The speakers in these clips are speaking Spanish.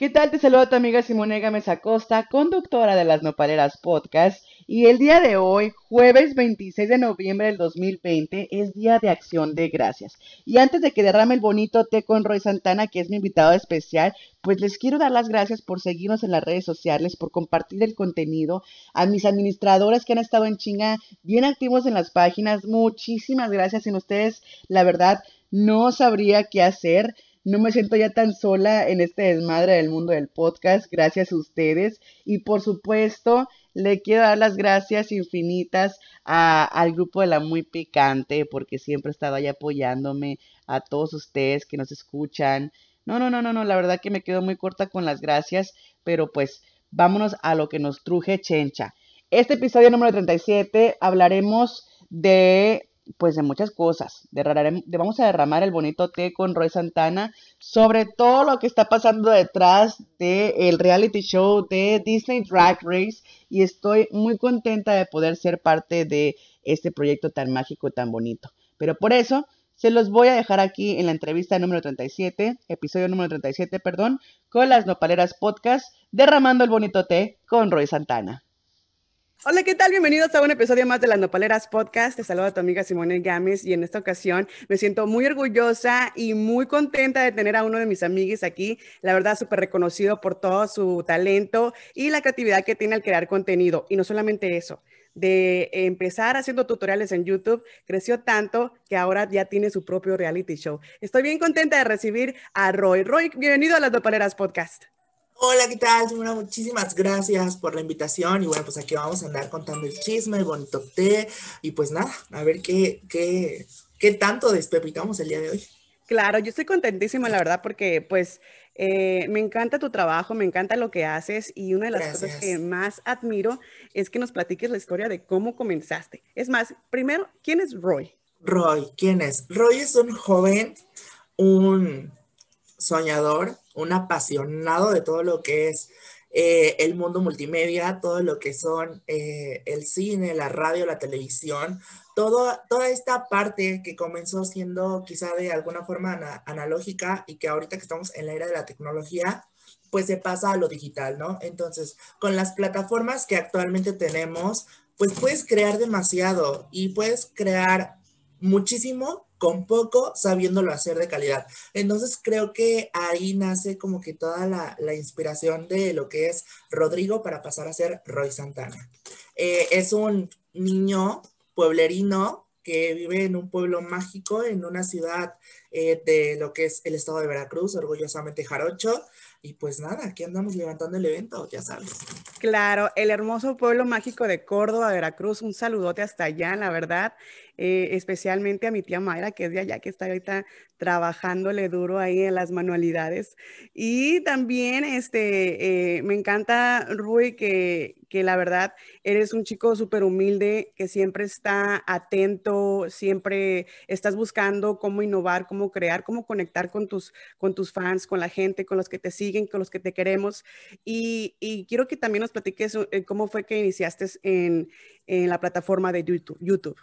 ¿Qué tal? Te saluda tu amiga Simone Gámez Acosta, conductora de las Nopaleras Podcast. Y el día de hoy, jueves 26 de noviembre del 2020, es Día de Acción de Gracias. Y antes de que derrame el bonito té con Roy Santana, que es mi invitado especial, pues les quiero dar las gracias por seguirnos en las redes sociales, por compartir el contenido, a mis administradores que han estado en chinga bien activos en las páginas. Muchísimas gracias. Sin ustedes, la verdad, no sabría qué hacer. No me siento ya tan sola en este desmadre del mundo del podcast, gracias a ustedes. Y por supuesto, le quiero dar las gracias infinitas al grupo de la Muy Picante, porque siempre ha estado ahí apoyándome, a todos ustedes que nos escuchan. No, no, no, no, no, la verdad que me quedo muy corta con las gracias, pero pues vámonos a lo que nos truje Chencha. Este episodio número 37 hablaremos de pues de muchas cosas. Vamos a derramar el bonito té con Roy Santana sobre todo lo que está pasando detrás del reality show de Disney Drag Race y estoy muy contenta de poder ser parte de este proyecto tan mágico y tan bonito. Pero por eso se los voy a dejar aquí en la entrevista número 37, episodio número 37, perdón, con las Nopaleras Podcast, derramando el bonito té con Roy Santana. Hola, ¿qué tal? Bienvenidos a un episodio más de las Nopaleras Podcast. Te saluda tu amiga Simone Gámez y en esta ocasión me siento muy orgullosa y muy contenta de tener a uno de mis amigos aquí. La verdad, súper reconocido por todo su talento y la creatividad que tiene al crear contenido. Y no solamente eso, de empezar haciendo tutoriales en YouTube, creció tanto que ahora ya tiene su propio reality show. Estoy bien contenta de recibir a Roy. Roy, bienvenido a las Nopaleras Podcast. Hola, ¿qué tal? Bueno, muchísimas gracias por la invitación y bueno, pues aquí vamos a andar contando el chisme, el bonito té y pues nada, a ver qué, qué, qué tanto despepitamos el día de hoy. Claro, yo estoy contentísima, la verdad, porque pues eh, me encanta tu trabajo, me encanta lo que haces y una de las cosas que más admiro es que nos platiques la historia de cómo comenzaste. Es más, primero, ¿quién es Roy? Roy, ¿quién es? Roy es un joven, un soñador, un apasionado de todo lo que es eh, el mundo multimedia, todo lo que son eh, el cine, la radio, la televisión, todo, toda esta parte que comenzó siendo quizá de alguna forma analógica y que ahorita que estamos en la era de la tecnología, pues se pasa a lo digital, ¿no? Entonces, con las plataformas que actualmente tenemos, pues puedes crear demasiado y puedes crear muchísimo con poco, sabiéndolo hacer de calidad. Entonces creo que ahí nace como que toda la, inspiración de lo que es Rodrigo para pasar a ser Roy Santana. Eh, es un niño pueblerino que vive en un pueblo mágico, en una ciudad eh, de lo que es el estado de Veracruz, orgullosamente jarocho. Y pues nada, aquí andamos levantando el evento, ya sabes. Claro, el hermoso pueblo mágico de Córdoba, Veracruz, un saludote hasta allá, la verdad. Eh, especialmente a mi tía Mayra, que es de allá, que está ahorita trabajándole duro ahí en las manualidades. Y también este, eh, me encanta, Rui, que, que la verdad eres un chico súper humilde, que siempre está atento, siempre estás buscando cómo innovar, cómo crear, cómo conectar con tus, con tus fans, con la gente, con los que te siguen, con los que te queremos. Y, y quiero que también nos platiques eh, cómo fue que iniciaste en, en la plataforma de YouTube.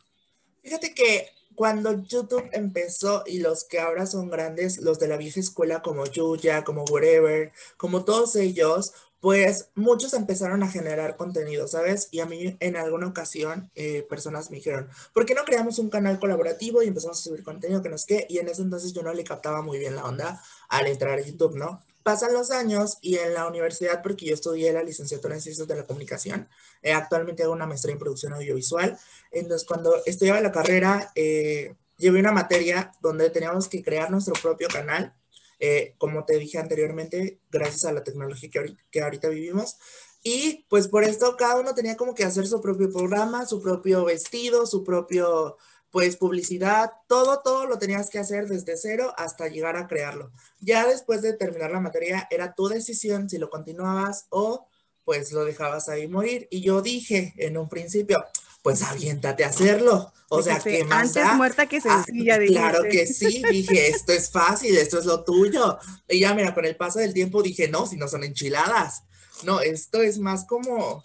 Fíjate que cuando YouTube empezó y los que ahora son grandes, los de la vieja escuela como Yuya, como Whatever, como todos ellos, pues muchos empezaron a generar contenido, ¿sabes? Y a mí en alguna ocasión eh, personas me dijeron, ¿por qué no creamos un canal colaborativo y empezamos a subir contenido que no es qué? Y en ese entonces yo no le captaba muy bien la onda al entrar a YouTube, ¿no? Pasan los años y en la universidad, porque yo estudié la licenciatura en Ciencias de la Comunicación, eh, actualmente hago una maestría en Producción Audiovisual. Entonces, cuando estudiaba la carrera, eh, llevé una materia donde teníamos que crear nuestro propio canal, eh, como te dije anteriormente, gracias a la tecnología que que ahorita vivimos. Y pues por esto cada uno tenía como que hacer su propio programa, su propio vestido, su propio pues publicidad, todo, todo lo tenías que hacer desde cero hasta llegar a crearlo. Ya después de terminar la materia, era tu decisión si lo continuabas o pues lo dejabas ahí morir. Y yo dije en un principio, pues aviéntate a hacerlo. O sea, que más Antes muerta que ah, sencilla. claro que sí, dije, esto es fácil, esto es lo tuyo. Y ya, mira, con el paso del tiempo dije, no, si no son enchiladas. No, esto es más como,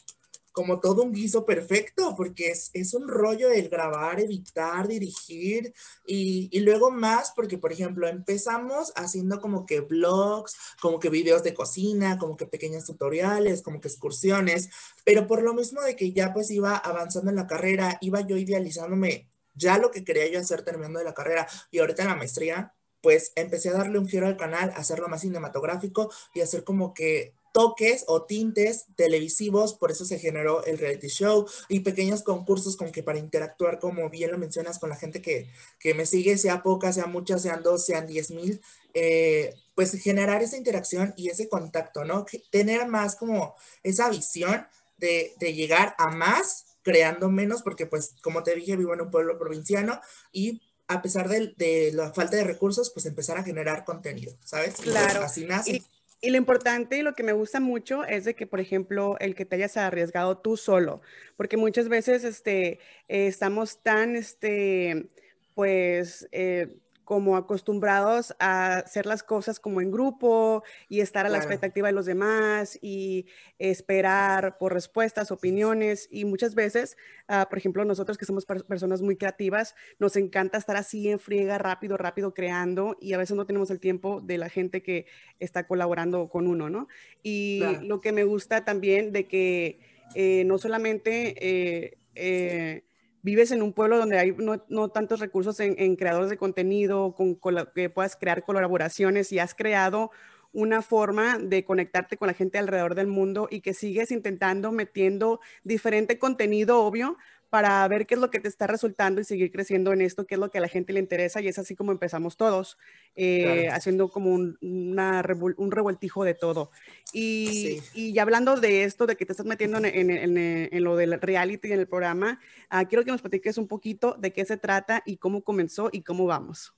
como todo un guiso perfecto, porque es, es un rollo el grabar, editar, dirigir y, y, luego más, porque por ejemplo empezamos haciendo como que blogs, como que videos de cocina, como que pequeños tutoriales, como que excursiones, pero por lo mismo de que ya pues iba avanzando en la carrera, iba yo idealizándome ya lo que quería yo hacer terminando de la carrera y ahorita en la maestría, pues empecé a darle un giro al canal, hacerlo más cinematográfico y hacer como que toques o tintes televisivos, por eso se generó el reality show y pequeños concursos con que para interactuar, como bien lo mencionas, con la gente que, que me sigue, sea poca, sea mucha, sean dos, sean diez mil, eh, pues generar esa interacción y ese contacto, ¿no? Tener más como esa visión de, de llegar a más creando menos, porque pues como te dije, vivo en un pueblo provinciano y a pesar de, de la falta de recursos, pues empezar a generar contenido, ¿sabes? Claro. así nace. Y, lo importante y lo que me gusta mucho es de que, por ejemplo, el que te hayas arriesgado tú solo, porque muchas veces este, eh, estamos tan, este, pues, eh, como acostumbrados a hacer las cosas como en grupo y estar a la expectativa de los demás y esperar por respuestas, opiniones y muchas veces, uh, por ejemplo, nosotros que somos personas muy creativas, nos encanta estar así en friega, rápido, rápido creando y a veces no tenemos el tiempo de la gente que está colaborando con uno, ¿no? Y claro. lo que me gusta también de que eh, no solamente... Eh, eh, vives en un pueblo donde hay no, no tantos recursos en, creadores de contenido, con, con, que puedas crear colaboraciones y has creado una forma de conectarte con la gente alrededor del mundo y que sigues intentando metiendo diferente contenido, obvio, para ver qué es lo que te está resultando y seguir creciendo en esto, qué es lo que a la gente le interesa y es así como empezamos todos, eh, claro. haciendo como un, una, un, revueltijo de todo. Y, sí. y, ya hablando de esto, de que te estás metiendo en, en, en, en lo del reality en el programa, uh, quiero que nos platiques un poquito de qué se trata y cómo comenzó y cómo vamos.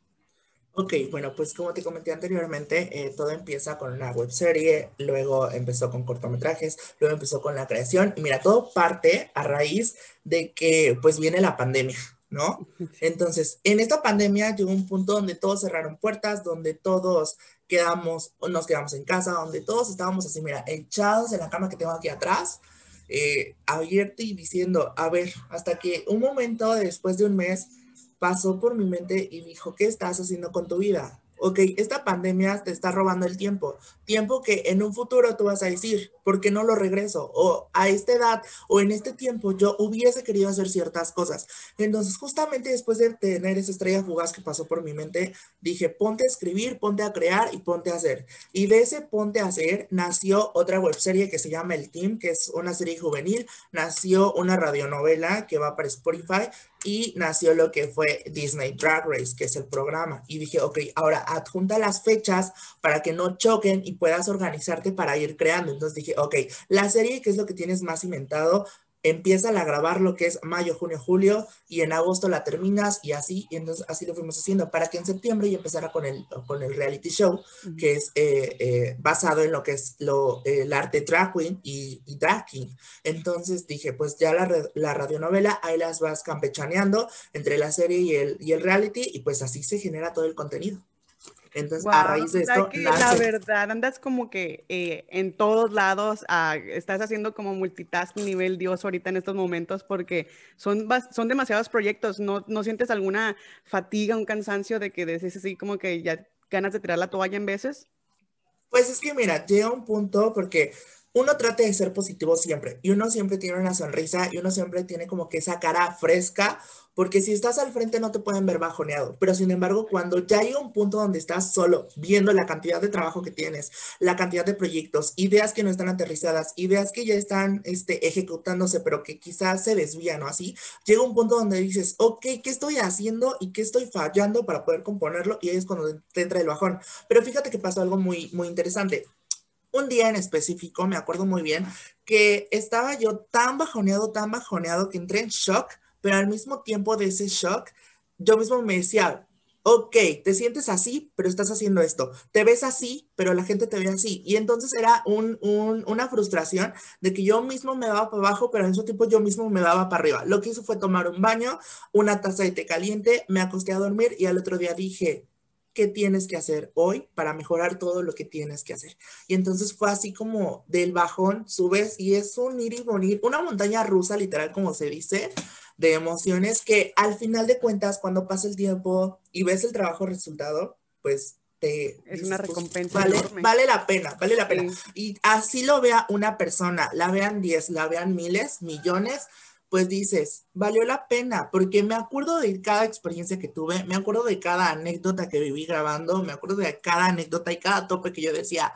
Ok, bueno, pues como te comenté anteriormente, eh, todo empieza con una webserie, luego empezó con cortometrajes, luego empezó con la creación, y mira, todo parte a raíz de que pues viene la pandemia, ¿no? Entonces, en esta pandemia llegó un punto donde todos cerraron puertas, donde todos quedamos, nos quedamos en casa, donde todos estábamos así, mira, echados en la cama que tengo aquí atrás, eh, abierto y diciendo, a ver, hasta que un momento después de un mes, pasó por mi mente y dijo, ¿qué estás haciendo con tu vida? Ok, esta pandemia te está robando el tiempo, tiempo que en un futuro tú vas a decir, ¿por qué no lo regreso? O a esta edad o en este tiempo yo hubiese querido hacer ciertas cosas. Entonces, justamente después de tener esa estrella fugaz que pasó por mi mente, dije, ponte a escribir, ponte a crear y ponte a hacer. Y de ese ponte a hacer nació otra webserie que se llama El Team, que es una serie juvenil, nació una radionovela que va para Spotify y nació lo que fue Disney Drag Race, que es el programa. Y dije, ok, ahora adjunta las fechas para que no choquen y puedas organizarte para ir creando. Entonces dije, ok, la serie, que es lo que tienes más cimentado, empieza a grabar lo que es mayo, junio, julio y en agosto la terminas y así, y entonces así lo fuimos haciendo para que en septiembre ya empezara con el, con el reality show, uh -huh. que es eh, eh, basado en lo que es lo, eh, el arte drag queen y, y, drag king. Entonces dije, pues ya la, la radionovela, ahí las vas campechaneando entre la serie y el, y el reality y pues así se genera todo el contenido. Entonces, wow, a raíz de esto, que nace... la verdad, andas como que eh, en todos lados, uh, estás haciendo como multitasking nivel Dios ahorita en estos momentos porque son, son demasiados proyectos. ¿No, ¿No sientes alguna fatiga, un cansancio de que decís así como que ya ganas de tirar la toalla en veces? Pues es que mira, llega un punto porque uno trata de ser positivo siempre y uno siempre tiene una sonrisa y uno siempre tiene como que esa cara fresca porque si estás al frente no te pueden ver bajoneado, pero sin embargo cuando ya llega un punto donde estás solo viendo la cantidad de trabajo que tienes, la cantidad de proyectos, ideas que no están aterrizadas, ideas que ya están este, ejecutándose pero que quizás se desvían o así, llega un punto donde dices, ok, ¿qué estoy haciendo y qué estoy fallando para poder componerlo? Y ahí es cuando te entra el bajón. Pero fíjate que pasó algo muy, muy interesante un día en específico, me acuerdo muy bien, que estaba yo tan bajoneado, tan bajoneado que entré en shock pero al mismo tiempo de ese shock, yo mismo me decía, ok, te sientes así, pero estás haciendo esto, te ves así, pero la gente te ve así. Y entonces era un, un, una frustración de que yo mismo me daba para abajo, pero al mismo tiempo yo mismo me daba para arriba. Lo que hizo fue tomar un baño, una taza de té caliente, me acosté a dormir y al otro día dije, qué tienes que hacer hoy para mejorar todo lo que tienes que hacer. Y entonces fue así como del bajón subes y es un ir y venir, una montaña rusa literal como se dice, de emociones que al final de cuentas cuando pasa el tiempo y ves el trabajo resultado, pues te... Es una pues, recompensa vale, enorme. vale la pena, vale la pena. Sí. Y así lo vea una persona, la vean 10, la vean miles, millones, pues dices, valió la pena, porque me acuerdo de cada experiencia que tuve, me acuerdo de cada anécdota que viví grabando, me acuerdo de cada anécdota y cada tope que yo decía,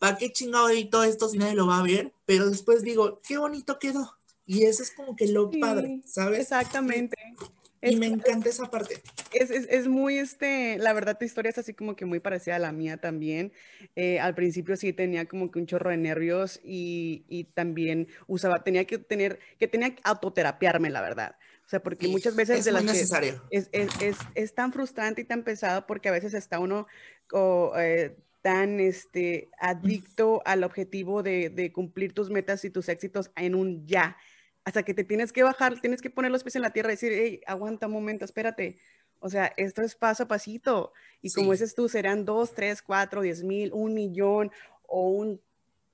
¿para qué chingado edito esto si nadie lo va a ver? Pero después digo, qué bonito quedó. Y eso es como que lo Sí, padre, ¿sabes? Exactamente. Y Es, me encanta esa parte. es, es- es muy, este, la verdad, tu historia es así como que muy parecida a la mía también. Eh, al principio sí tenía como que un chorro de nervios y, y también usaba, tenía que tener, que tenía que autoterapiarme, la verdad. O sea, porque muchas veces es de muy necesario. es, es, es, es tan frustrante y tan pesado porque a veces está uno eh, tan este, adicto al objetivo de, de cumplir tus metas y tus éxitos en un ya. Hasta que te tienes que bajar, tienes que poner los pies en la tierra y decir, hey, aguanta un momento, espérate. O sea, esto es paso a pasito. Y como dices tú, serán dos, tres, cuatro, diez mil, un millón o un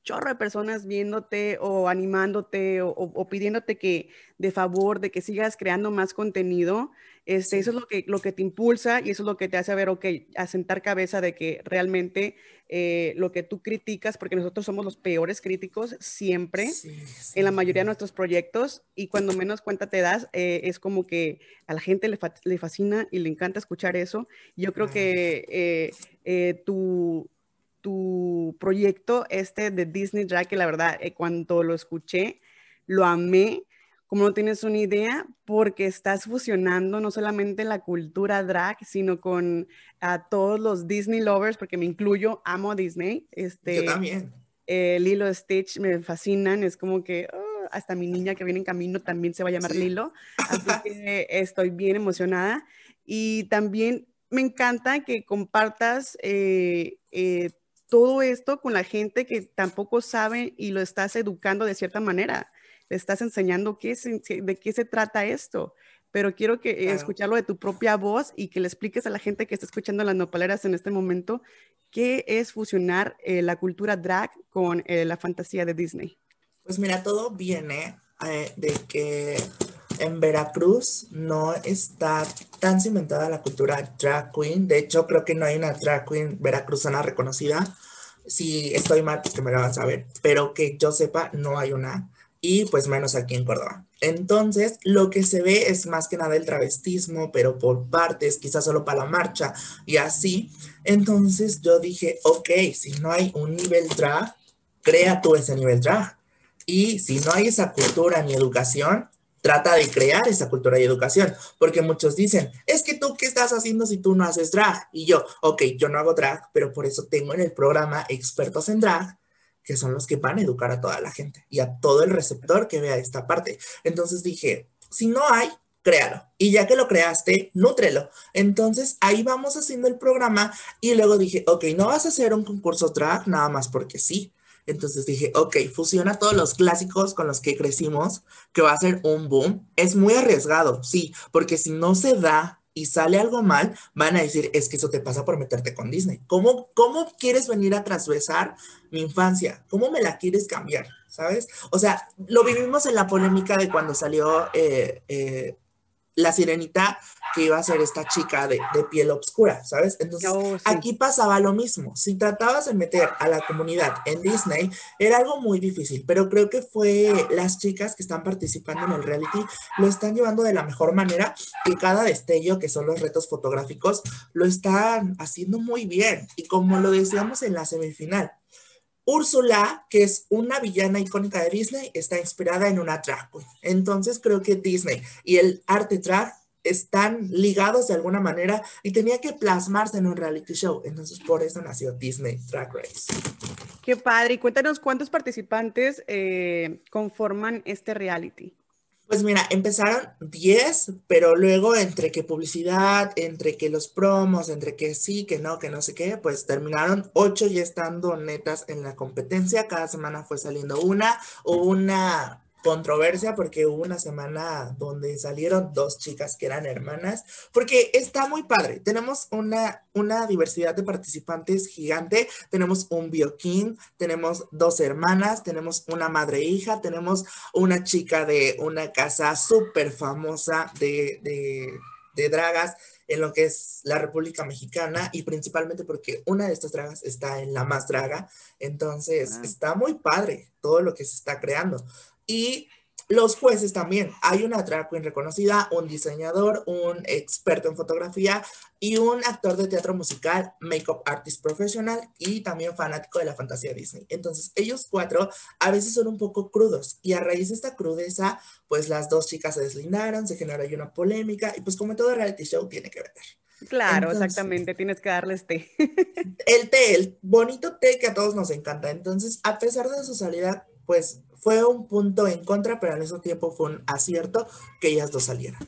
chorro de personas viéndote o animándote o, o- o pidiéndote que de favor de que sigas creando más contenido. Este, Sí. Eso es lo que, lo que te impulsa y eso es lo que te hace ver, ok, asentar cabeza de que realmente eh, lo que tú criticas, porque nosotros somos los peores críticos siempre Sí, en la sí. mayoría de nuestros proyectos y cuando menos cuenta te das, eh, es como que a la gente le, fa- le fascina y le encanta escuchar eso. Yo creo que eh, eh, tu, tu proyecto este de Disney Drag, que la verdad, eh, cuando lo escuché, lo amé, como no tienes una idea, porque estás fusionando no solamente la cultura drag, sino con a todos los Disney lovers, porque me incluyo, amo a Disney. Este, Yo también. eh, Lilo Stitch me fascinan, es como que oh, hasta mi niña que viene en camino también se va a llamar Sí. Lilo, así que estoy bien emocionada y también me encanta que compartas eh, eh, todo esto con la gente que tampoco sabe y lo estás educando de cierta manera, le estás enseñando qué se- de qué se trata esto. Pero quiero que Claro. escucharlo de tu propia voz y que le expliques a la gente que está escuchando las nopaleras en este momento ¿Qué es fusionar eh, la cultura drag con eh, la fantasía de Disney? Pues mira, todo viene eh, de que en Veracruz no está tan cimentada la cultura drag queen. De hecho, creo que no hay una drag queen veracruzana reconocida. Si estoy mal, pues que me lo van a saber. Pero que yo sepa, no hay una. Y pues menos aquí en Córdoba. Entonces, lo que se ve es más que nada el travestismo, pero por partes, quizás solo para la marcha y así. Entonces yo dije, ok, si no hay un nivel drag, crea tú ese nivel drag. Y si no hay esa cultura ni educación, trata de crear esa cultura y educación, porque muchos dicen, es que tú qué estás haciendo si tú no haces drag. Y yo, ok, yo no hago drag, pero por eso tengo en el programa expertos en drag, que son los que van a educar a toda la gente y a todo el receptor que vea esta parte. Entonces dije, si no hay, créalo. Y ya que lo creaste, nútrelo. Entonces ahí vamos haciendo el programa y luego dije, ok, no vas a hacer un concurso drag nada más porque sí. Entonces dije, ok, fusiona todos los clásicos con los que crecimos, que va a ser un boom. Es muy arriesgado, sí, porque si no se da y sale algo mal, van a decir, es que eso te pasa por meterte con Disney. ¿Cómo, cómo quieres venir a trasvesar mi infancia? ¿Cómo me la quieres cambiar? ¿Sabes? O sea, lo vivimos en la polémica de cuando salió eh, eh, la sirenita que iba a ser esta chica de, de piel oscura, ¿sabes? Entonces, Oh, sí. aquí pasaba lo mismo. Si tratabas de meter a la comunidad en Disney, era algo muy difícil, pero creo que fue las chicas que están participando en el reality lo están llevando de la mejor manera y cada destello, que son los retos fotográficos, lo están haciendo muy bien. Y como lo decíamos en la semifinal, Úrsula, que es una villana icónica de Disney, está inspirada en una drag. Entonces creo que Disney y el arte drag están ligados de alguna manera y tenía que plasmarse en un reality show. Entonces por eso nació Disney Drag Race. Qué padre. Y cuéntanos cuántos participantes eh, conforman este reality. Pues mira, empezaron 10, pero luego entre que publicidad, entre que los promos, entre que sí, que no, que no sé qué, pues terminaron 8 ya estando netas en la competencia. Cada semana fue saliendo una o una controversia porque hubo una semana donde salieron dos chicas que eran hermanas, porque está muy padre. Tenemos una, una diversidad de participantes gigante. Tenemos un bioquín, tenemos dos hermanas, tenemos una madre e hija, tenemos una chica de una casa súper famosa de, de, de dragas en lo que es la República Mexicana y principalmente porque una de estas dragas está en la más draga. Entonces, Ah. está muy padre todo lo que se está creando. Y los jueces también. Hay una drag queen reconocida, un diseñador, un experto en fotografía y un actor de teatro musical, makeup artist profesional y también fanático de la fantasía Disney. Entonces, ellos cuatro a veces son un poco crudos y a raíz de esta crudeza, pues las dos chicas se deslindaron, se generó ahí una polémica y pues como todo reality show tiene que vender. Claro, Entonces- exactamente, tienes que darle este. El té, el bonito té que a todos nos encanta. Entonces, a pesar de su salida, pues fue un punto en contra, pero al mismo tiempo fue un acierto que ellas dos salieran.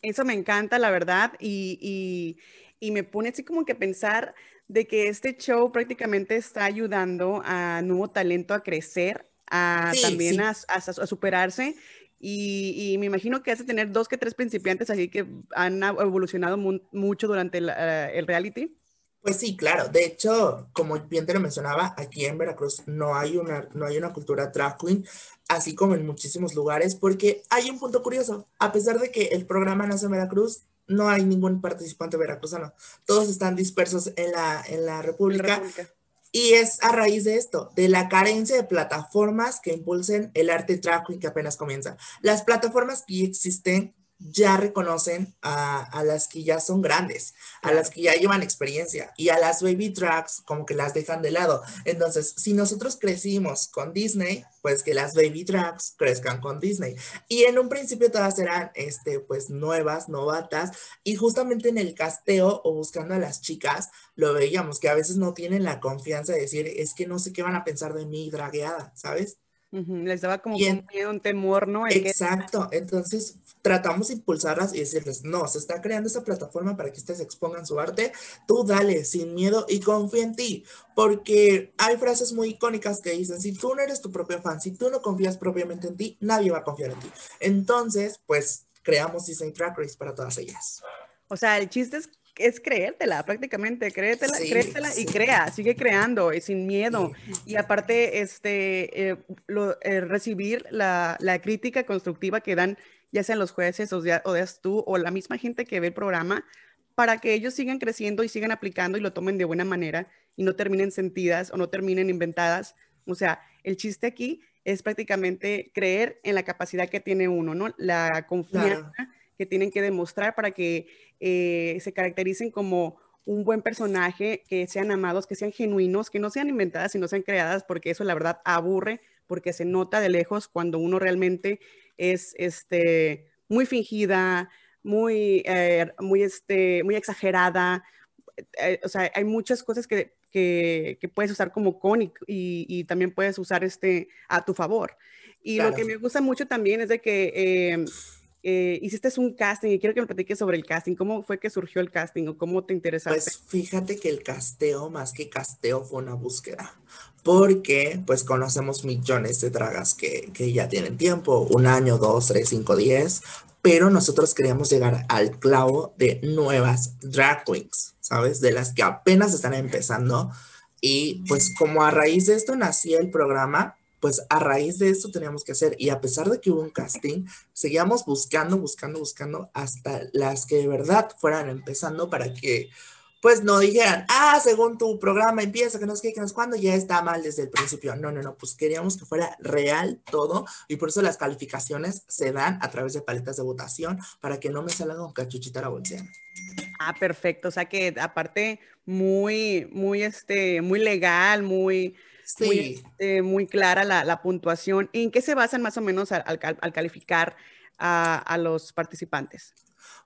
Eso me encanta, la verdad, y, y- y me pone así como que pensar de que este show prácticamente está ayudando a nuevo talento a crecer, a Sí, también sí. A, a- a superarse. Y, y me imagino que hace tener dos que tres principiantes así que han evolucionado mu- mucho durante el, el reality. Pues sí, claro. De hecho, como bien te lo mencionaba, aquí en Veracruz no hay una, no hay una cultura drag queen, así como en muchísimos lugares, porque hay un punto curioso. A pesar de que el programa nace en Veracruz, no hay ningún participante veracruzano. Todos están dispersos en la, en la República. República. Y es a raíz de esto, de la carencia de plataformas que impulsen el arte drag queen que apenas comienza. Las plataformas que existen ya reconocen a, a las que ya son grandes, a las que ya llevan experiencia y a las baby drags como que las dejan de lado. Entonces, si nosotros crecimos con Disney, pues que las baby drags crezcan con Disney. Y en un principio todas eran, este, pues nuevas, novatas, y justamente en el casteo o buscando a las chicas, lo veíamos, que a veces no tienen la confianza de decir, es que no sé qué van a pensar de mí dragueada, ¿sabes? Les daba como en- un miedo, un temor, ¿no? El que- Exacto, entonces tratamos de impulsarlas y decirles, no, se está creando esta plataforma para que ustedes expongan su arte, tú dale sin miedo y confía en ti, porque hay frases muy icónicas que dicen, si tú no eres tu propio fan, si tú no confías propiamente en ti, nadie va a confiar en ti. Entonces, pues creamos Disney Track Race para todas ellas. O sea, el chiste es, es creértela, prácticamente, créetela, Sí, créetela y sí. crea, sigue creando y sin miedo. Y aparte, este, eh, lo- eh, recibir la, la crítica constructiva que dan ya sean los jueces o, ya, o seas tú o la misma gente que ve el programa, para que ellos sigan creciendo y sigan aplicando y lo tomen de buena manera y no terminen sentidas o no terminen inventadas. O sea, el chiste aquí es prácticamente creer en la capacidad que tiene uno, ¿no? La confianza que tienen que demostrar para que eh, se caractericen como un buen personaje, que sean amados, que sean genuinos, que no sean inventadas, sino sean creadas, porque eso la verdad aburre, porque se nota de lejos cuando uno realmente es este, muy fingida, muy, eh, muy, este, muy exagerada. Eh, o sea, hay muchas cosas que, que, que puedes usar como con y, y, y, también puedes usar este a tu favor. Y claro. lo que me gusta mucho también es de que eh, eh, hiciste un casting y quiero que me platiques sobre el casting. ¿Cómo fue que surgió el casting o cómo te interesaste? Pues fíjate que el casteo, más que casteo, fue una búsqueda. Porque pues conocemos millones de dragas que, que ya tienen tiempo, un año, dos, tres, cinco, diez, pero nosotros queríamos llegar al clavo de nuevas drag queens, ¿sabes? De las que apenas están empezando. Y pues como a raíz de esto nacía el programa, pues a raíz de esto teníamos que hacer. Y a pesar de que hubo un casting, seguíamos buscando, buscando, buscando hasta las que de verdad fueran empezando para que pues no dijeran, ah, según tu programa empieza, que no sé qué, que no sé cuándo, ya está mal desde el principio. No, no, no, pues queríamos que fuera real todo y por eso las calificaciones se dan a través de paletas de votación para que no me salgan con cachuchita la bolseana. Ah, perfecto. O sea que aparte muy, muy, este, muy legal, muy, sí. muy, este, muy clara la, la, puntuación. ¿En qué se basan más o menos al, al, al calificar a, a los participantes?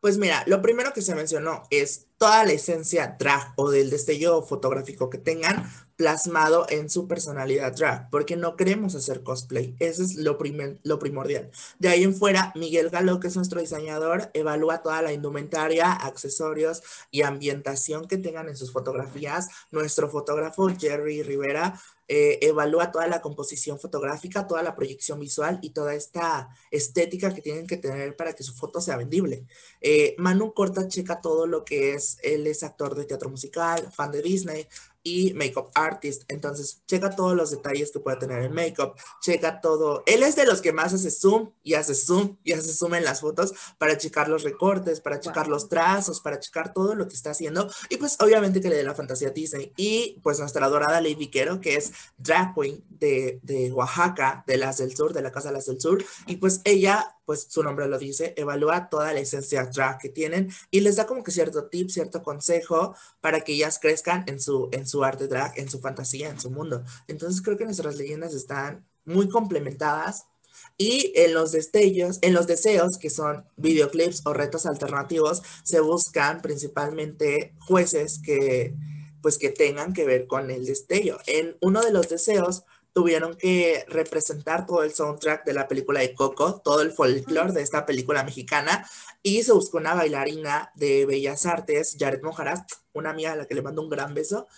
Pues mira, lo primero que se mencionó es toda la esencia drag o del destello fotográfico que tengan plasmado en su personalidad drag, porque no queremos hacer cosplay, eso es lo, primer, lo primordial. De ahí en fuera, Miguel Galo, que es nuestro diseñador, evalúa toda la indumentaria, accesorios y ambientación que tengan en sus fotografías. Nuestro fotógrafo Jerry Rivera eh, evalúa toda la composición fotográfica, toda la proyección visual y toda esta estética que tienen que tener para que su foto sea vendible. Eh, Manu Corta checa todo lo que es, él es actor de teatro musical, fan de Disney, y makeup artist. Entonces, checa todos los detalles que puede tener el makeup, checa todo. Él es de los que más hace zoom y hace zoom y hace zoom en las fotos para checar los recortes, para checar los trazos, para checar todo lo que está haciendo. Y pues, obviamente, que le dé la fantasía a Disney. Y pues, nuestra dorada Lady Quero, que es drag queen de, de Oaxaca, de las del sur, de la Casa de las del Sur. Y pues, ella pues su nombre lo dice, evalúa toda la esencia drag que tienen y les da como que cierto tip, cierto consejo para que ellas crezcan en su, en su arte drag, en su fantasía, en su mundo. Entonces creo que nuestras leyendas están muy complementadas y en los destellos, en los deseos, que son videoclips o retos alternativos, se buscan principalmente jueces que pues que tengan que ver con el destello. En uno de los deseos tuvieron que representar todo el soundtrack de la película de Coco, todo el folclore de esta película mexicana, y se buscó una bailarina de Bellas Artes, Jared Mojaras, una amiga a la que le mando un gran beso,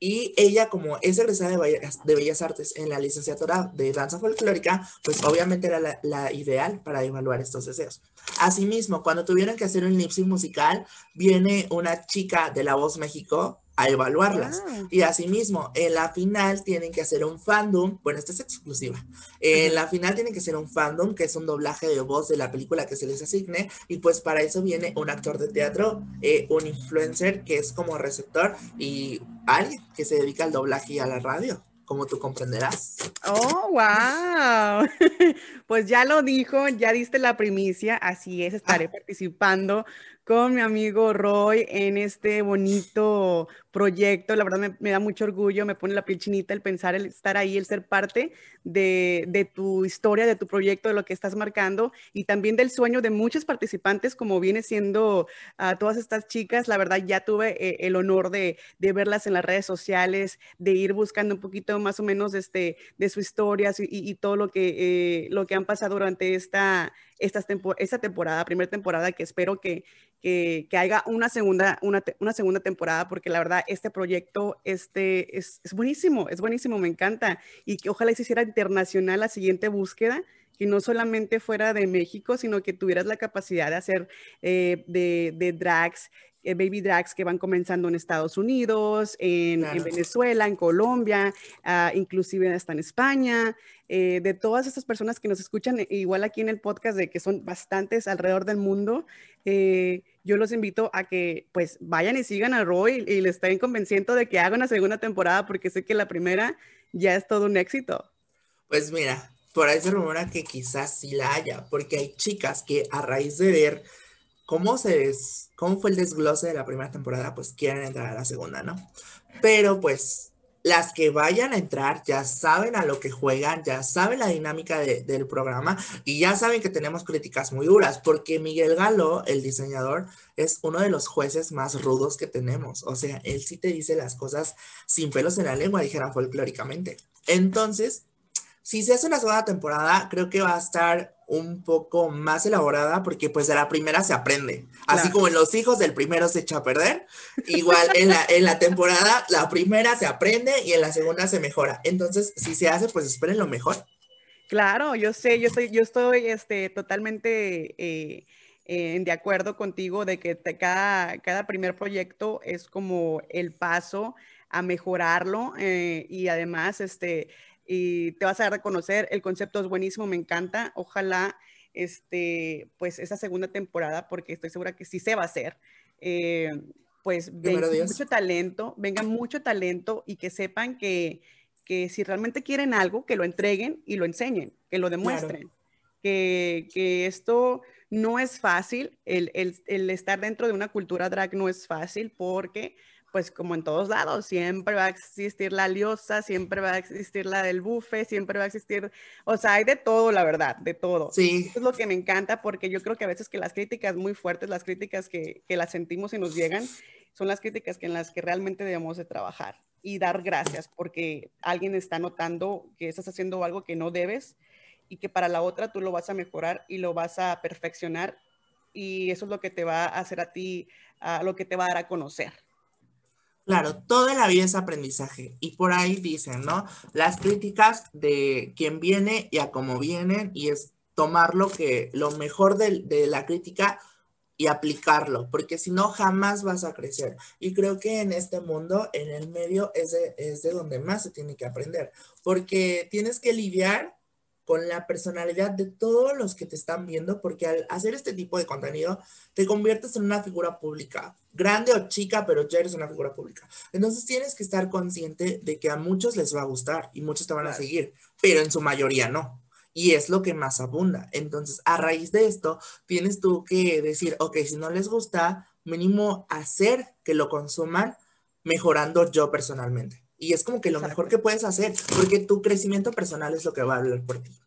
y ella, como es egresada de Bellas, Artes en la licenciatura de danza folclórica, pues obviamente era la, la, ideal para evaluar estos deseos. Asimismo, cuando tuvieron que hacer un lip musical, viene una chica de La Voz México, a evaluarlas. Y asimismo, en la final tienen que hacer un fandom, bueno, esta es exclusiva. En la final tienen que hacer un fandom, que es un doblaje de voz de la película que se les asigne, y pues para eso viene un actor de teatro, eh, un influencer que es como receptor y que se dedica al doblaje y a la radio como tú comprenderás. Oh, wow. Pues ya lo dijo, ya diste la primicia, así es, estaré ah. participando con mi amigo Roy en este bonito proyecto. La verdad me, da mucho orgullo, me pone la piel chinita el pensar, el estar ahí, el ser parte de, tu historia, de tu proyecto, de lo que estás marcando y también del sueño de muchos participantes, como viene siendo a todas estas chicas. La verdad ya tuve eh, el honor de, verlas en las redes sociales, de ir buscando un poquito más o menos este, de su historia y, todo lo que, eh, lo que han pasado durante esta esta, esta temporada, primera temporada, que espero que, que, haya una segunda, una, una, segunda temporada, porque la verdad este proyecto este, es, es, buenísimo, es buenísimo, me encanta. Y que ojalá se hiciera internacional la siguiente búsqueda que no solamente fuera de México, sino que tuvieras la capacidad de hacer eh, de, de, drags eh, baby drags que van comenzando en Estados Unidos, en, Venezuela, en Colombia, uh, inclusive hasta en España, eh, de todas estas personas que nos escuchan, igual aquí en el podcast, de que son bastantes alrededor del mundo, eh, yo los invito a que pues vayan y sigan a Roy y, les estén convenciendo de que haga una segunda temporada porque sé que la primera ya es todo un éxito. Pues mira, por ahí se rumora que quizás sí la haya, porque hay chicas que a raíz de ver cómo se cómo fue el desglose de la primera temporada, pues quieren entrar a la segunda, ¿no? Pero pues las que vayan a entrar ya saben a lo que juegan, ya saben la dinámica del programa y ya saben que tenemos críticas muy duras, porque Miguel Galo, el diseñador, es uno de los jueces más rudos que tenemos. O sea, él sí te dice las cosas sin pelos en la lengua, dijera folclóricamente. Entonces, si se hace una segunda temporada, creo que va a estar un poco más elaborada porque pues de la primera se aprende. Así como en los hijos del primero se echa a perder, igual en la, en la temporada la primera se aprende y en la segunda se mejora. Entonces, si se hace, pues esperen lo mejor. Claro, yo sé, yo estoy, yo estoy este, totalmente eh, de acuerdo contigo de que cada, cada primer proyecto es como el paso a mejorarlo eh, y además este, y te vas a reconocer. El concepto es buenísimo, me encanta. Ojalá, este, pues esa segunda temporada, porque estoy segura que sí se va a hacer. Eh, pues venga mucho talento, venga mucho talento y que sepan que, que, si realmente quieren algo, que lo entreguen y lo enseñen, que lo demuestren. Que, que, esto no es fácil, el, el, el, estar dentro de una cultura drag no es fácil porque pues como en todos lados, siempre va a existir la liosa, siempre va a existir la del bufe, siempre va a existir, o sea, hay de todo, la verdad, de todo. Sí. Eso es lo que me encanta porque yo creo que a veces que las críticas muy fuertes, las críticas que, que las sentimos y nos llegan, son las críticas que en las que realmente debemos de trabajar y dar gracias porque alguien está notando que estás haciendo algo que no debes y que para la otra tú lo vas a mejorar y lo vas a perfeccionar y eso es lo que te va a hacer a ti, a lo que te va a dar a conocer. Claro, toda la vida es aprendizaje. Y por ahí dicen, ¿no? Las críticas de quien viene y a cómo vienen, y es tomar lo que, lo mejor de, de la crítica y aplicarlo, porque si no, jamás vas a crecer. Y creo que en este mundo, en el medio, es de, es de donde más se tiene que aprender, porque tienes que lidiar con la personalidad de todos los que te están viendo, porque al hacer este tipo de contenido te conviertes en una figura pública, grande o chica, pero ya eres una figura pública. Entonces tienes que estar consciente de que a muchos les va a gustar y muchos te van a seguir, pero en su mayoría no y es lo que más abunda. Entonces, a raíz de esto, tienes tú que decir, ok, si no les gusta, mínimo hacer que lo consuman mejorando yo personalmente. Y es como que lo mejor que puedes hacer, porque tu crecimiento personal es lo que va a hablar por ti.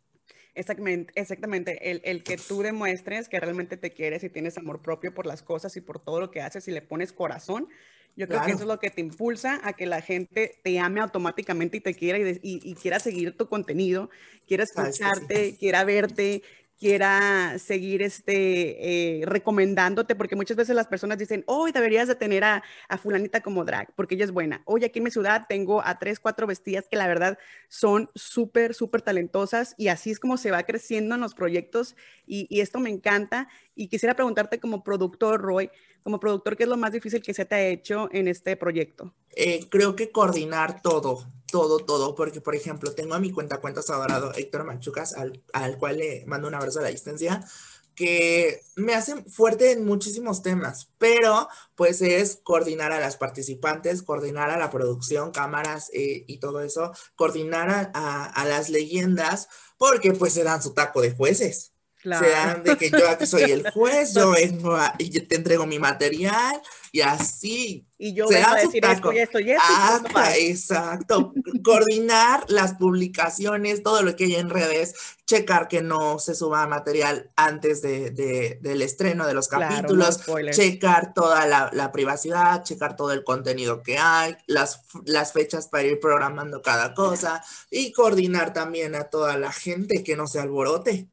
Exactamente, exactamente. El, el, que tú demuestres que realmente te quieres y tienes amor propio por las cosas y por todo lo que haces y le pones corazón, yo creo que eso es lo que te impulsa a que la gente te ame automáticamente y te quiera y, quiera seguir tu contenido, quiera escucharte, quiera verte, quiera seguir este, eh, recomendándote, porque muchas veces las personas dicen, hoy deberías de tener a, a, fulanita como drag, porque ella es buena. Hoy aquí en mi ciudad tengo a tres, cuatro vestidas que la verdad son súper, súper talentosas y así es como se va creciendo en los proyectos y, y esto me encanta. Y quisiera preguntarte como productor, Roy, como productor, ¿qué es lo más difícil que se te ha hecho en este proyecto? Eh, creo que coordinar todo, todo, todo, porque por ejemplo, tengo a mi cuenta cuentas adorado Héctor Manchucas, al, al cual le mando un abrazo a la distancia, que me hacen fuerte en muchísimos temas, pero pues es coordinar a las participantes, coordinar a la producción, cámaras eh, y todo eso, coordinar a, a, a, las leyendas, porque pues se dan su taco de jueces. Claro. Se dan de que yo aquí soy el juez, yo vengo a, y te entrego mi material y así. Y yo vengo a decir esto y esto y esto. Ah, exacto. Coordinar las publicaciones, todo lo que hay en redes, checar que no se suba material antes de, de, del estreno de los capítulos, claro, no checar toda la, la, privacidad, checar todo el contenido que hay, las, las fechas para ir programando cada cosa y coordinar también a toda la gente que no se alborote.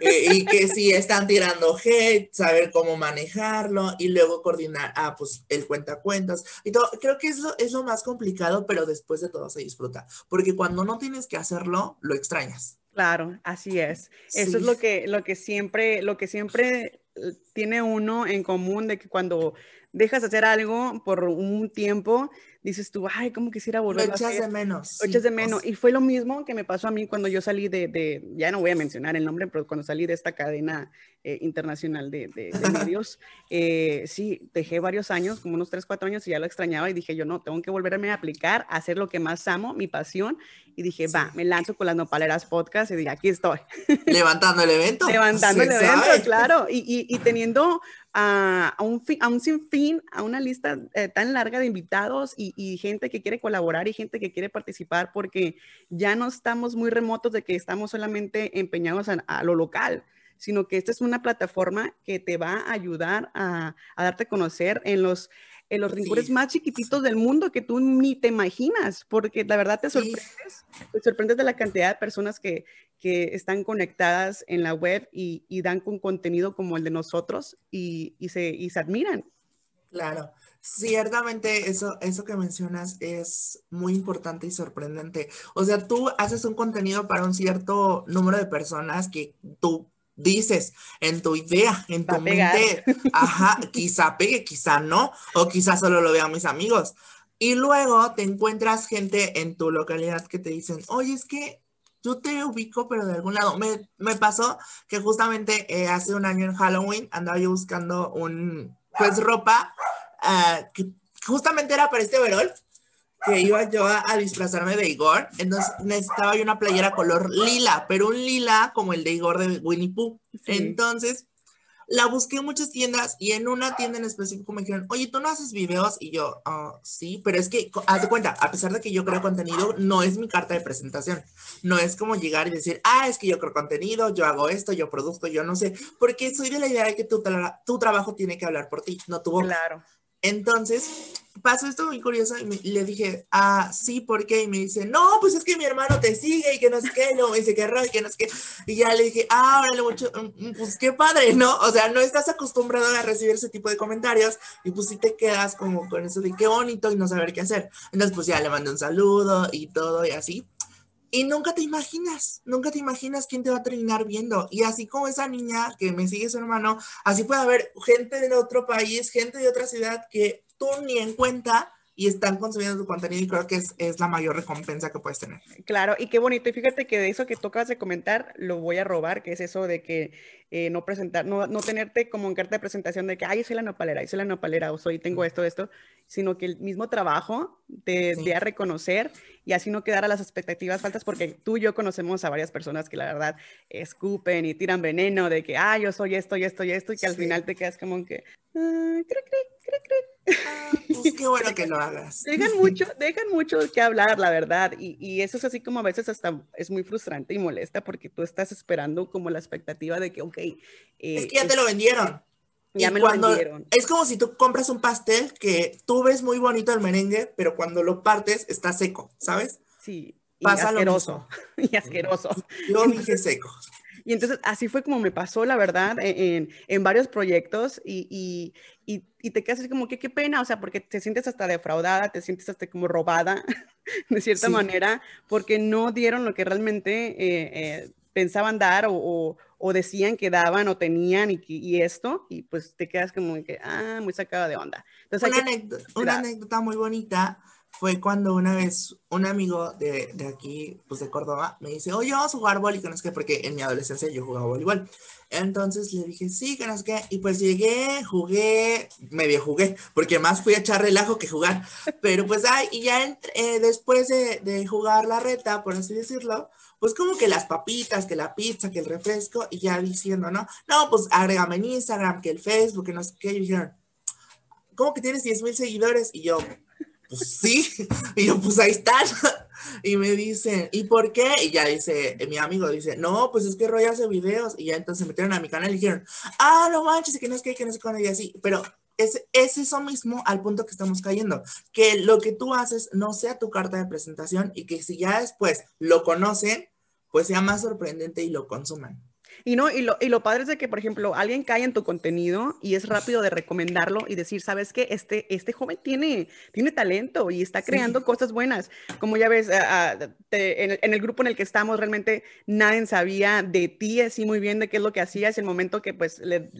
Eh, y que si están tirando hate, saber cómo manejarlo y luego coordinar, ah, pues el cuenta cuentas y todo. Creo que es lo, es lo más complicado, pero después de todo se disfruta, porque cuando no tienes que hacerlo, lo extrañas. Claro, así es. Sí. Eso es lo que, lo que siempre, lo que siempre eh, tiene uno en común de que cuando dejas de hacer algo por un tiempo, dices tú, ay, ¿cómo quisiera volver a hacer? de menos. Lo echas de menos. Y fue lo mismo que me pasó a mí cuando yo salí de, de ya no voy a mencionar el nombre, pero cuando salí de esta cadena eh, internacional de, de, de medios, eh, sí, dejé varios años, como unos 3, 4 años y ya lo extrañaba y dije yo, no, tengo que volverme a aplicar, a hacer lo que más amo, mi pasión. Y dije, sí. va, me lanzo con las nopaleras podcast y dije, aquí estoy. Levantando el evento. Levantando el evento, sabe. claro. Y, y, y teniendo a, a, un fin, a un sinfín, a una lista eh, tan larga de invitados y, y, gente que quiere colaborar y gente que quiere participar, porque ya no estamos muy remotos de que estamos solamente empeñados a, a lo local, sino que esta es una plataforma que te va a ayudar a, a darte a conocer en los en los rincones sí. más chiquititos del mundo que tú ni te imaginas, porque la verdad te sorprendes, sí. te sorprendes de la cantidad de personas que, que están conectadas en la web y, y, dan con contenido como el de nosotros y, y, se, y se admiran. Claro, ciertamente eso, eso que mencionas es muy importante y sorprendente. O sea, tú haces un contenido para un cierto número de personas que tú dices en tu idea, en tu mente, ajá, quizá pegue, quizá no, o quizá solo lo vean mis amigos. Y luego te encuentras gente en tu localidad que te dicen, oye, es que yo te ubico, pero de algún lado. Me, me pasó que justamente eh, hace un año en Halloween andaba yo buscando un, pues, ropa uh, que justamente era para este overall que iba yo a, a, disfrazarme de Igor, entonces necesitaba yo una playera color lila, pero un lila como el de Igor de Winnie Pooh. Sí. Entonces la busqué en muchas tiendas y en una tienda en específico me dijeron, oye, ¿tú no haces videos? Y yo, oh, sí, pero es que, haz de cuenta, a pesar de que yo creo contenido, no es mi carta de presentación. No es como llegar y decir, ah, es que yo creo contenido, yo hago esto, yo produzco, yo no sé, porque soy de la idea de que tu, tra tu trabajo tiene que hablar por ti, no tu boca. Claro. Entonces, pasó esto muy curioso y, le dije, ah, sí, ¿por qué? Y me dice, no, pues es que mi hermano te sigue y que no sé qué, luego me dice que y que no sé qué. Y ya le dije, ah, órale mucho, mm, mm, pues qué padre, ¿no? O sea, no estás acostumbrado a recibir ese tipo de comentarios y pues sí te quedas como con eso de qué bonito y no saber qué hacer. Entonces, pues ya le mandé un saludo y todo y así. Y nunca te imaginas, nunca te imaginas quién te va a terminar viendo. Y así como esa niña que me sigue su hermano, así puede haber gente de otro país, gente de otra ciudad que tú ni en cuenta y están consumiendo tu contenido y creo que es, es, la mayor recompensa que puedes tener. Claro, y qué bonito. Y fíjate que de eso que tocas de comentar, lo voy a robar, que es eso de que eh, no presentar, no, no, tenerte como en carta de presentación de que, ay, soy la nopalera, yo soy la nopalera, o soy, tengo esto, esto, sino que el mismo trabajo te dé a reconocer y así no quedar a las expectativas faltas, porque tú y yo conocemos a varias personas que la verdad escupen y tiran veneno de que, ah, yo soy esto y esto y esto, y que al final te quedas como que, ah, Ah, pues qué bueno que lo hagas. Dejan mucho, dejan mucho que hablar, la verdad, y, y, eso es así como a veces hasta es muy frustrante y molesta porque tú estás esperando como la expectativa de que, ok. Eh, es que ya te lo vendieron. Ya me lo vendieron. Es como si tú compras un pastel que tú ves muy bonito el merengue, pero cuando lo partes está seco, ¿sabes? Sí. Y Pasa asqueroso. y asqueroso. Yo dije seco. Y entonces así fue como me pasó, la verdad, e-, en, en varios proyectos y, y, y, te quedas así como que qué pena, o sea, porque te sientes hasta defraudada, te sientes hasta como robada, de cierta manera, porque no dieron lo que realmente eh, eh, pensaban dar o, o, decían que daban o tenían y, y, esto, y pues te quedas como que, ah, muy sacada de onda. Entonces, una, anécdota, una anécdota muy bonita fue cuando una vez un amigo de, de, aquí, pues de Córdoba, me dice, oye, vamos a jugar voleibol, que no es que, porque en mi adolescencia yo jugaba voleibol. Entonces le dije, sí, que no es que, y pues llegué, jugué, medio jugué, porque más fui a echar relajo que jugar. Pero pues, ay, y ya eh, después de, de jugar la reta, por así decirlo, pues como que las papitas, que la pizza, que el refresco, y ya diciendo, ¿no? No, pues agrégame en Instagram, que el Facebook, que no sé qué, y dijeron, ¿cómo que tienes 10 mil seguidores? Y yo, pues sí, y yo, pues ahí están. Y me dicen, ¿y por qué? Y ya dice, mi amigo dice, no, pues es que Roy hace videos. Y ya entonces metieron a mi canal y dijeron, ah, no manches, que no es que, que no sé con y así. Pero es, es eso mismo al punto que estamos cayendo, que lo que tú haces no sea tu carta de presentación y que si ya después lo conocen, pues sea más sorprendente y lo consuman. Y no, y lo, y lo padre es de que, por ejemplo, alguien cae en tu contenido y es rápido de recomendarlo y decir, ¿sabes qué? Este, este joven tiene, tiene talento y está creando cosas buenas. Como ya ves, ah, ah, en, el, grupo en el que estamos, realmente nadie sabía de ti así muy bien de qué es lo que hacías. El momento que pues le,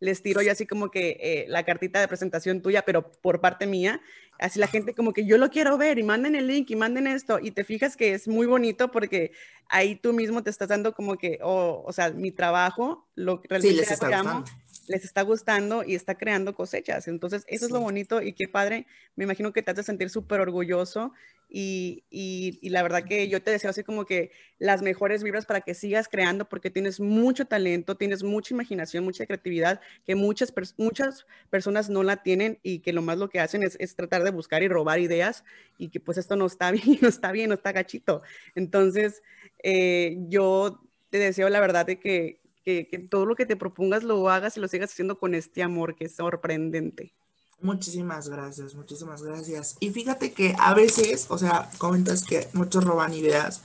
les tiro yo así como que eh, la cartita de presentación tuya, pero por parte mía, así la gente como que yo lo quiero ver y manden el link y manden esto y te fijas que es muy bonito porque ahí tú mismo te estás dando como que, oh, o sea, mi trabajo, lo que realmente les está gustando. Les está gustando y está creando cosechas. Entonces, eso es lo bonito y qué padre. Me imagino que te has de sentir súper orgulloso y, y, la verdad que yo te deseo así como que las mejores vibras para que sigas creando porque tienes mucho talento, tienes mucha imaginación, mucha creatividad que muchas, muchas personas no la tienen y que lo más lo que hacen es, es, tratar de buscar y robar ideas y que pues esto no está bien, no está bien, no está gachito. Entonces, eh, yo te deseo la verdad de que, que, que todo lo que te propongas lo hagas y lo sigas haciendo con este amor que es sorprendente. Muchísimas gracias, muchísimas gracias. Y fíjate que a veces, o sea, comentas que muchos roban ideas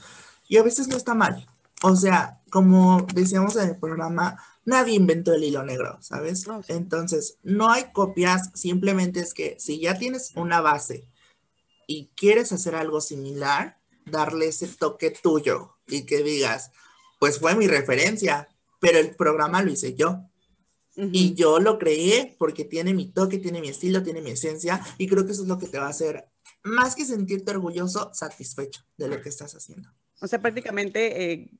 y a veces no está mal. O sea, como decíamos en el programa, nadie inventó el hilo negro, ¿sabes? Entonces, no hay copias, simplemente es que si ya tienes una base y quieres hacer algo similar, darle ese toque tuyo y que digas, pues fue mi referencia, pero el programa lo hice yo. Y yo lo creé porque tiene mi toque, tiene mi estilo, tiene mi esencia y creo que eso es lo que te va a hacer, más que sentirte orgulloso, satisfecho de lo que estás haciendo. O sea, prácticamente eh,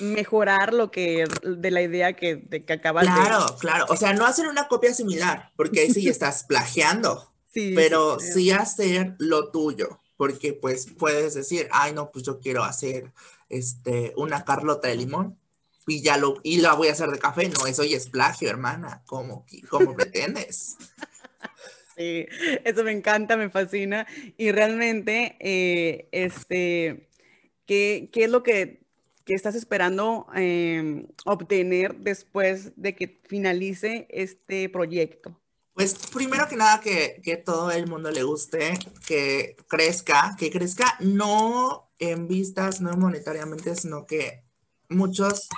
mejorar lo que de la idea que, de, que acabas claro, de... Claro, claro. O sea, no hacer una copia similar, porque ahí sí estás plagiando, sí, pero sí hacer lo tuyo, porque pues puedes decir, ay, no, pues yo quiero hacer este, una Carlota de limón y ya lo, y la voy a hacer de café. No, eso ya es plagio, hermana. ¿Cómo, cómo pretendes? Sí, eso me encanta, me fascina. Y realmente, eh, este, ¿qué, ¿qué, es lo que, que estás esperando eh, obtener después de que finalice este proyecto? Pues primero que nada que, que todo el mundo le guste, que crezca, que crezca no en vistas, no monetariamente, sino que muchos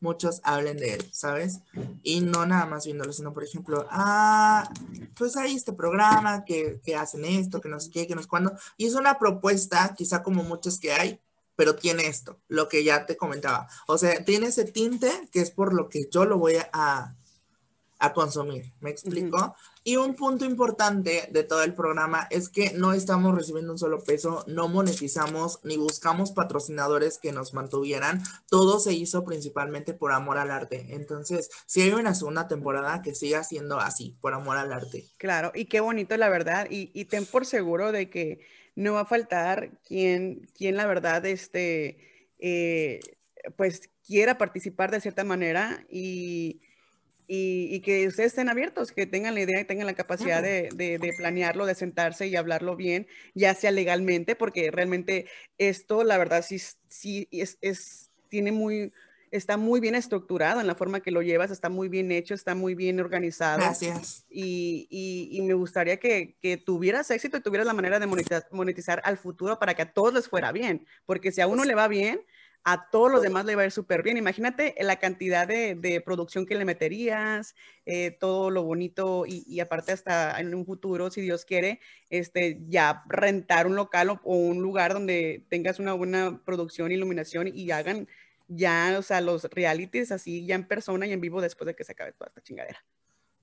muchos hablen de él, ¿sabes? Y no nada más viéndolo, sino por ejemplo, ah, pues hay este programa que, que hacen esto, que no sé qué, que no sé cuándo. Y es una propuesta, quizá como muchas que hay, pero tiene esto, lo que ya te comentaba. O sea, tiene ese tinte que es por lo que yo lo voy a, a consumir. ¿Me explico? Y un punto importante de todo el programa es que no estamos recibiendo un solo peso, no monetizamos ni buscamos patrocinadores que nos mantuvieran. Todo se hizo principalmente por amor al arte. Entonces, si hay una segunda temporada, que siga siendo así, por amor al arte. Claro, y qué bonito la verdad. Y, ten por seguro de que no va a faltar quien, quien la verdad, este, eh, pues quiera participar de cierta manera y y, que ustedes estén abiertos, que tengan la idea y tengan la capacidad de, planearlo, de sentarse y hablarlo bien, ya sea legalmente, porque realmente esto, la verdad, sí, sí es, tiene muy, está muy bien estructurado en la forma que lo llevas, está muy bien hecho, está muy bien organizado. Gracias. Y, y, me gustaría que, que, tuvieras éxito y tuvieras la manera de monetizar, monetizar, al futuro para que a todos les fuera bien, porque si a uno pues le va bien, a todos los demás le va a ir súper bien. Imagínate la cantidad de, producción que le meterías, eh, todo lo bonito y, aparte hasta en un futuro, si Dios quiere, este, ya rentar un local o, un lugar donde tengas una buena producción, iluminación y hagan ya, o sea, los realities así ya en persona y en vivo después de que se acabe toda esta chingadera.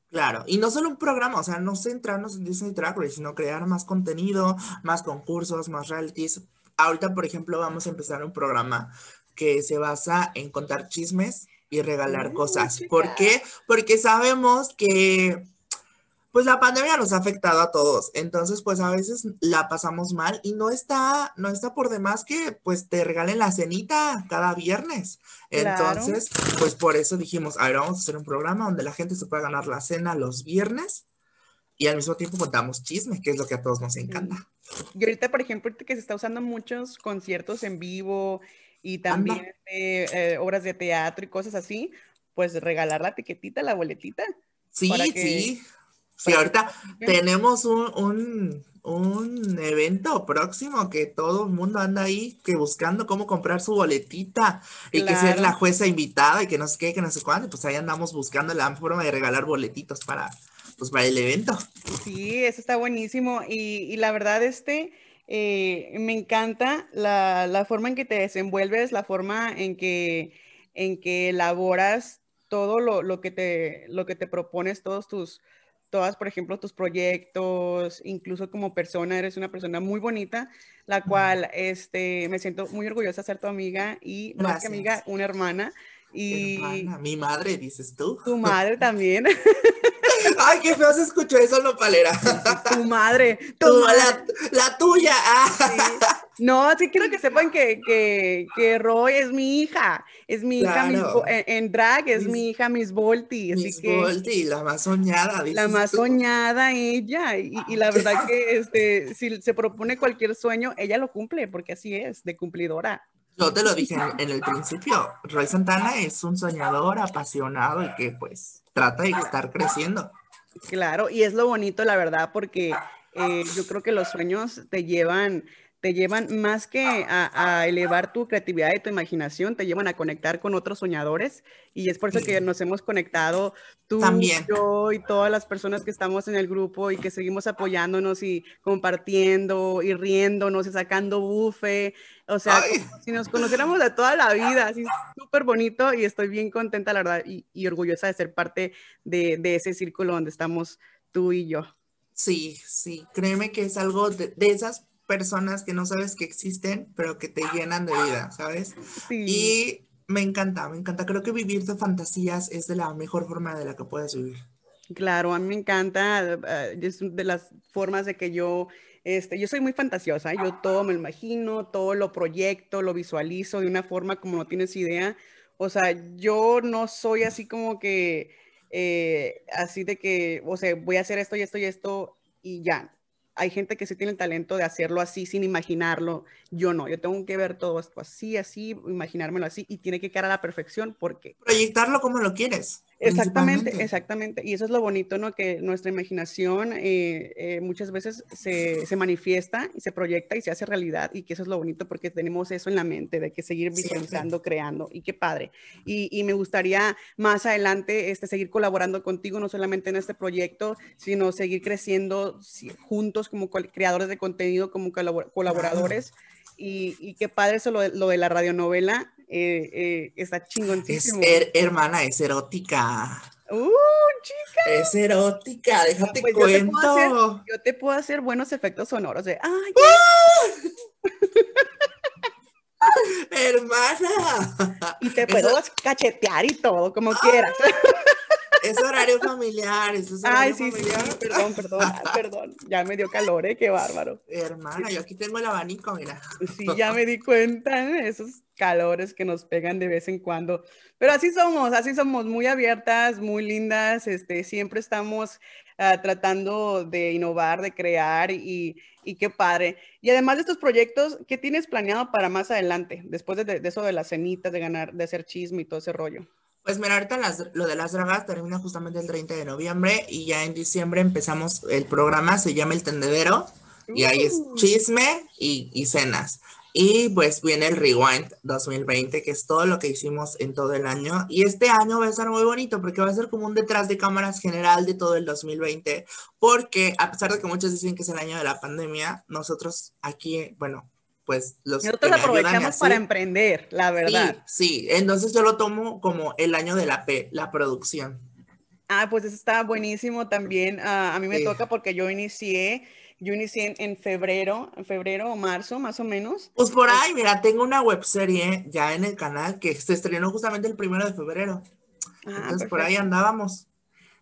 Claro, y no solo un programa, o sea, no centrarnos en Disney Drag Race, sino crear más contenido, más concursos, más realities, ahorita, por ejemplo, vamos a empezar un programa que se basa en contar chismes y regalar cosas. ¿Por qué? Porque sabemos que pues la pandemia nos ha afectado a todos. Entonces, pues a veces la pasamos mal y no está, no está por demás que pues te regalen la cenita cada viernes. Entonces, pues por eso dijimos, a ver, vamos a hacer un programa donde la gente se pueda ganar la cena los viernes y al mismo tiempo contamos chismes, que es lo que a todos nos encanta. Y ahorita, por ejemplo, que se está usando muchos conciertos en vivo y también eh, obras de teatro y cosas así, pues regalar la etiquetita, la boletita. Sí, sí. Sí, ahorita tenemos un, evento próximo que todo el mundo anda ahí que buscando cómo comprar su boletita y que ser la jueza invitada y que no sé qué, que no sé cuándo. Pues ahí andamos buscando la forma de regalar boletitos para, pues, para el evento. Sí, eso está buenísimo. Y, la verdad, este, eh, me encanta la, forma en que te desenvuelves, la forma en que, en que elaboras todo lo, que te, lo que te propones, todos tus, todas, por ejemplo, tus proyectos, incluso como persona, eres una persona muy bonita, la cual este, me siento muy orgullosa de ser tu amiga y más que amiga, una hermana. Y mi madre, dices tú. Tu madre también. Ay, qué feo se escuchó eso, Nopalera. Tu madre. Tu, La, tuya. Ah. No, sí quiero que sepan que, que, Roy es mi hija. Es mi hija, en, drag es mi hija Miss Volti. Miss Volti, la más soñada. La más soñada ella. Y, y, la verdad que este, si se propone cualquier sueño, ella lo cumple, porque así es, de cumplidora. Yo te lo dije en, el principio, Roy Santana es un soñador apasionado y que pues trata de estar creciendo. Claro, y es lo bonito, la verdad, porque eh, yo creo que los sueños te llevan te llevan más que a, elevar tu creatividad y tu imaginación, te llevan a conectar con otros soñadores y es por eso que nos hemos conectado tú, yo y todas las personas que estamos en el grupo y que seguimos apoyándonos y compartiendo y riéndonos y sacando bufe. O sea, si nos conociéramos de toda la vida, así súper bonito y estoy bien contenta, la verdad, y, orgullosa de ser parte de, ese círculo donde estamos tú y yo. Sí, sí, créeme que es algo de, de esas personas que no sabes que existen, pero que te llenan de vida, ¿sabes? Y me encanta, me encanta. Creo que vivir de fantasías es de la mejor forma de la que puedes vivir. Claro, a mí me encanta, eh, es de las formas de que yo, este, yo soy muy fantasiosa, yo todo me imagino, todo lo proyecto, lo visualizo de una forma como no tienes idea. O sea, yo no soy así como que, eh, así de que, o sea, voy a hacer esto y esto y esto y ya hay gente que sí tiene el talento de hacerlo así sin imaginarlo. Yo no, yo tengo que ver todo esto así, así, imaginármelo así y tiene que quedar a la perfección porque... Proyectarlo como lo quieres. Exactamente, exactamente. Y eso es lo bonito, ¿no? Que nuestra imaginación eh, eh, muchas veces se, se, manifiesta y se proyecta y se hace realidad y que eso es lo bonito porque tenemos eso en la mente de que seguir visualizando, creando y qué padre. Y, y, me gustaría más adelante este, seguir colaborando contigo, no solamente en este proyecto, sino seguir creciendo juntos como creadores de contenido, como colaboradores. Y, y, qué padre eso lo, lo de la radionovela eh, eh, está chingoncísimo. Es hermana, es erótica. ¡Uh, chica! Es erótica, déjate pues cuento. Yo te, hacer, yo te, puedo hacer, buenos efectos sonoros de ¡ay! ¡Ah! ¡Hermana! Y te puedo cachetear y todo, como quieras. Es horario familiar, es horario Ay, sí, familiar. sí, perdón, perdón, perdón. Ya me dio calor, ¿eh? Qué bárbaro. Hermana, yo aquí tengo el abanico, mira. Sí, ya me di cuenta, esos calores que nos pegan de vez en cuando. Pero así somos, así somos, muy abiertas, muy lindas, este, siempre estamos uh, tratando de innovar, de crear y, y, qué padre. Y además de estos proyectos, ¿qué tienes planeado para más adelante, después de, de eso de las cenitas, de ganar, de hacer chisme y todo ese rollo? Pues mira, ahorita las, lo de las dragas termina justamente el 30 de noviembre y ya en diciembre empezamos el programa, se llama El Tendedero y ahí es uh. chisme y, y, cenas. Y pues viene el Rewind 2020, que es todo lo que hicimos en todo el año. Y este año va a ser muy bonito porque va a ser como un detrás de cámaras general de todo el 2020, porque a pesar de que muchos dicen que es el año de la pandemia, nosotros aquí, bueno, pues los Nosotros aprovechamos para emprender, la verdad. Sí, sí, entonces yo lo tomo como el año de la P, la producción. Ah, pues eso está buenísimo también. Uh, a mí me sí. toca porque yo inicié, yo inicié en, en, febrero, en febrero o marzo, más o menos. Pues por ahí, mira, tengo una webserie ya en el canal que se estrenó justamente el primero de febrero. Ah, entonces perfecto. por ahí andábamos.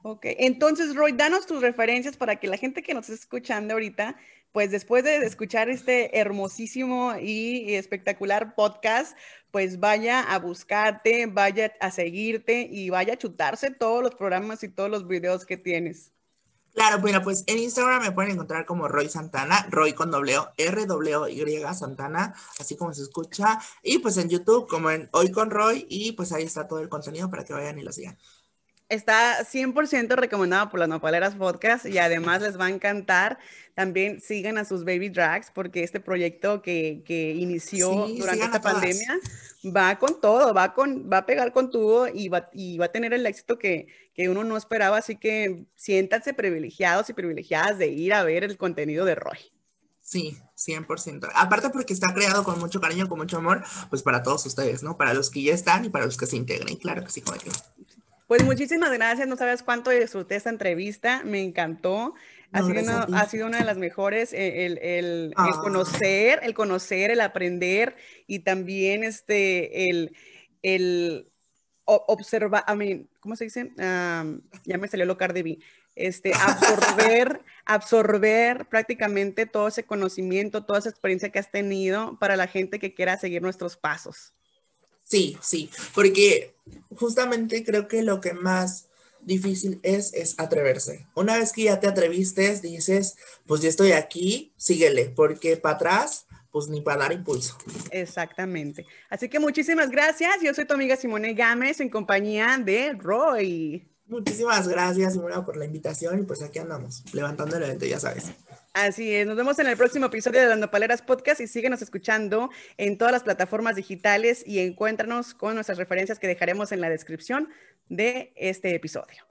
Ok, entonces Roy, danos tus referencias para que la gente que nos está escuchando ahorita pues después de escuchar este hermosísimo y espectacular podcast, pues vaya a buscarte, vaya a seguirte y vaya a chutarse todos los programas y todos los videos que tienes. Claro, bueno, pues en Instagram me pueden encontrar como Roy Santana, Roy con doble O, R W Y Santana, así como se escucha, y pues en YouTube como en Hoy con Roy, y pues ahí está todo el contenido para que vayan y lo sigan. Está 100% recomendado por las Nopaleras Podcast y además les va a encantar. También sigan a sus baby drags porque este proyecto que, que inició sí, durante esta pandemia va con todo, va, con, va a pegar con todo y va, y va a tener el éxito que, que uno no esperaba. Así que siéntanse privilegiados y privilegiadas de ir a ver el contenido de Roy. Sí, 100%. Aparte porque está creado con mucho cariño, con mucho amor, pues para todos ustedes, ¿no? Para los que ya están y para los que se integren. Claro que sí, como pues muchísimas gracias, no sabes cuánto disfruté esta entrevista, me encantó. Ha, no, sido, una, ha sido, una, de las mejores, eh, el, el, ah. el, conocer, el conocer, el aprender y también este, el, el observar, I mean, ¿cómo se dice? Um, ya me salió lo Cardi Este, absorber, absorber prácticamente todo ese conocimiento, toda esa experiencia que has tenido para la gente que quiera seguir nuestros pasos. Sí, sí, porque justamente creo que lo que más difícil es, es atreverse. Una vez que ya te atreviste, dices, pues ya estoy aquí, síguele, porque para atrás, pues ni para dar impulso. Exactamente. Así que muchísimas gracias. Yo soy tu amiga Simone Gámez en compañía de Roy. Muchísimas gracias, Simona, por la invitación y pues aquí andamos, levantando el evento, ya sabes. Así es, nos vemos en el próximo episodio de Dando Paleras Podcast y síguenos escuchando en todas las plataformas digitales y encuéntranos con nuestras referencias que dejaremos en la descripción de este episodio.